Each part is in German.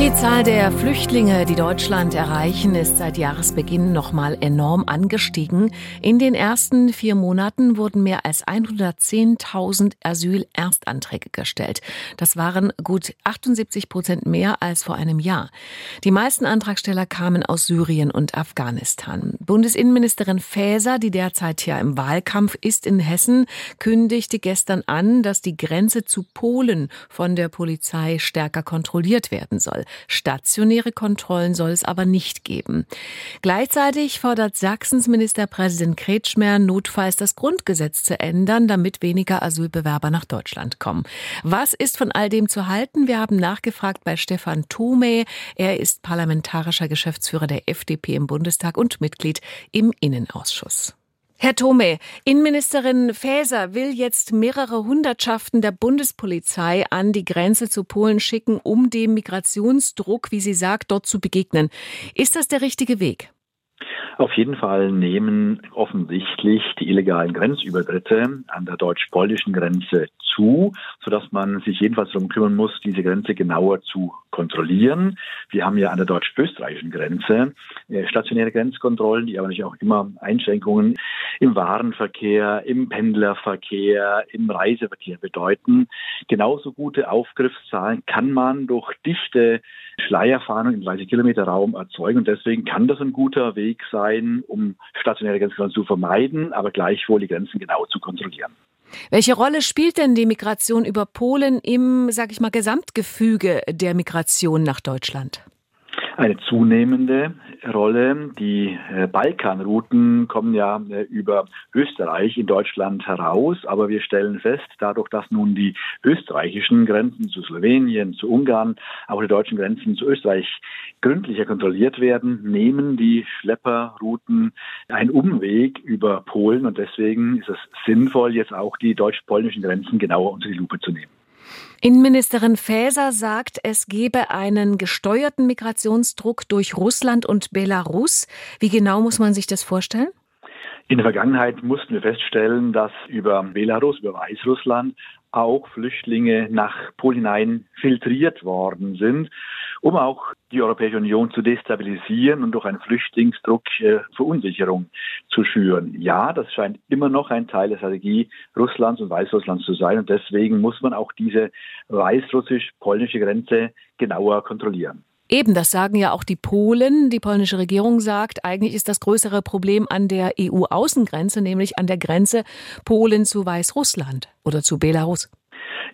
Die Zahl der Flüchtlinge, die Deutschland erreichen, ist seit Jahresbeginn nochmal enorm angestiegen. In den ersten vier Monaten wurden mehr als 110.000 Asylerstanträge gestellt. Das waren gut 78 Prozent mehr als vor einem Jahr. Die meisten Antragsteller kamen aus Syrien und Afghanistan. Bundesinnenministerin Faeser, die derzeit ja im Wahlkampf ist in Hessen, kündigte gestern an, dass die Grenze zu Polen von der Polizei stärker kontrolliert werden soll. Stationäre Kontrollen soll es aber nicht geben. Gleichzeitig fordert Sachsens Ministerpräsident Kretschmer notfalls das Grundgesetz zu ändern, damit weniger Asylbewerber nach Deutschland kommen. Was ist von all dem zu halten? Wir haben nachgefragt bei Stefan Thome. Er ist parlamentarischer Geschäftsführer der FDP im Bundestag und Mitglied im Innenausschuss. Herr Thome, Innenministerin Faeser will jetzt mehrere Hundertschaften der Bundespolizei an die Grenze zu Polen schicken, um dem Migrationsdruck, wie sie sagt, dort zu begegnen. Ist das der richtige Weg? Auf jeden Fall nehmen offensichtlich die illegalen Grenzübertritte an der deutsch-polnischen Grenze zu, sodass man sich jedenfalls darum kümmern muss, diese Grenze genauer zu kontrollieren. Wir haben ja an der deutsch-österreichischen Grenze äh, stationäre Grenzkontrollen, die aber natürlich auch immer Einschränkungen im Warenverkehr, im Pendlerverkehr, im Reiseverkehr bedeuten. Genauso gute Aufgriffszahlen kann man durch dichte Schleierfahndung im 30 Kilometer Raum erzeugen und deswegen kann das ein guter Weg sein, um stationäre Grenzkontrollen zu vermeiden, aber gleichwohl die Grenzen genau zu kontrollieren. Welche Rolle spielt denn die Migration über Polen im, sag ich mal, Gesamtgefüge der Migration nach Deutschland? Eine zunehmende Rolle. Die äh, Balkanrouten kommen ja äh, über Österreich in Deutschland heraus, aber wir stellen fest, dadurch, dass nun die österreichischen Grenzen zu Slowenien, zu Ungarn, auch die deutschen Grenzen zu Österreich gründlicher kontrolliert werden, nehmen die Schlepperrouten einen Umweg über Polen und deswegen ist es sinnvoll, jetzt auch die deutsch-polnischen Grenzen genauer unter die Lupe zu nehmen. Innenministerin Faeser sagt, es gebe einen gesteuerten Migrationsdruck durch Russland und Belarus. Wie genau muss man sich das vorstellen? In der Vergangenheit mussten wir feststellen, dass über Belarus, über Weißrussland auch Flüchtlinge nach Polen hinein filtriert worden sind, um auch die Europäische Union zu destabilisieren und durch einen Flüchtlingsdruck äh, Verunsicherung zu schüren. Ja, das scheint immer noch ein Teil der Strategie Russlands und Weißrusslands zu sein und deswegen muss man auch diese weißrussisch-polnische Grenze genauer kontrollieren. Eben, das sagen ja auch die Polen. Die polnische Regierung sagt, eigentlich ist das größere Problem an der EU-Außengrenze, nämlich an der Grenze Polen zu Weißrussland oder zu Belarus.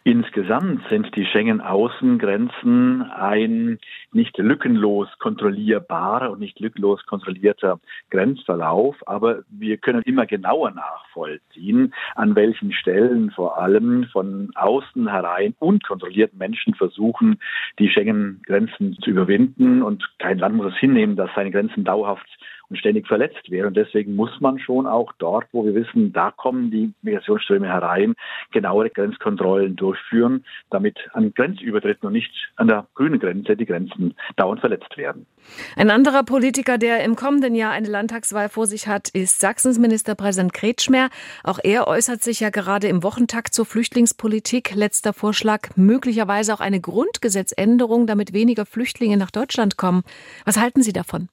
Insgesamt sind die Schengen-Außengrenzen ein nicht lückenlos kontrollierbarer und nicht lückenlos kontrollierter Grenzverlauf, aber wir können immer genauer nachvollziehen, an welchen Stellen vor allem von außen herein unkontrolliert Menschen versuchen, die Schengen-Grenzen zu überwinden und kein Land muss es hinnehmen, dass seine Grenzen dauerhaft und ständig verletzt wäre. Und deswegen muss man schon auch dort, wo wir wissen, da kommen die Migrationsströme herein, genauere Grenzkontrollen durchführen, damit an Grenzübertritten und nicht an der grünen Grenze die Grenzen dauernd verletzt werden. Ein anderer Politiker, der im kommenden Jahr eine Landtagswahl vor sich hat, ist Sachsens Ministerpräsident Kretschmer. Auch er äußert sich ja gerade im Wochentakt zur Flüchtlingspolitik. Letzter Vorschlag, möglicherweise auch eine Grundgesetzänderung, damit weniger Flüchtlinge nach Deutschland kommen. Was halten Sie davon?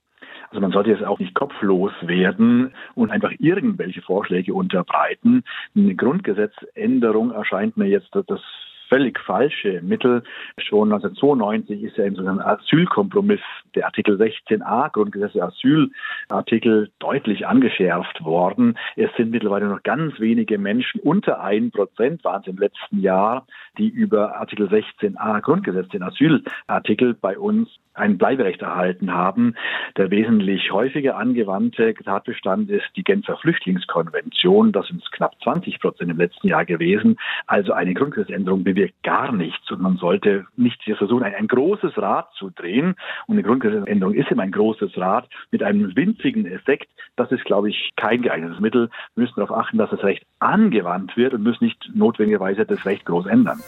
Also man sollte jetzt auch nicht kopflos werden und einfach irgendwelche Vorschläge unterbreiten. Eine Grundgesetzänderung erscheint mir jetzt das völlig falsche Mittel. Schon 1992 ist ja in so Asylkompromiss der Artikel 16a Grundgesetz der Asylartikel deutlich angeschärft worden. Es sind mittlerweile noch ganz wenige Menschen, unter ein Prozent waren es im letzten Jahr, die über Artikel 16a Grundgesetz, den Asylartikel bei uns ein Bleiberecht erhalten haben. Der wesentlich häufiger angewandte Tatbestand ist die Genfer Flüchtlingskonvention. Das sind knapp 20 Prozent im letzten Jahr gewesen. Also eine Grundgesetzänderung bewirkt gar nichts und man sollte nicht versuchen, ein, ein großes Rad zu drehen. Und eine Grundgesetzänderung ist immer ein großes Rad mit einem winzigen Effekt. Das ist, glaube ich, kein geeignetes Mittel. Wir müssen darauf achten, dass das Recht angewandt wird und müssen nicht notwendigerweise das Recht groß ändern.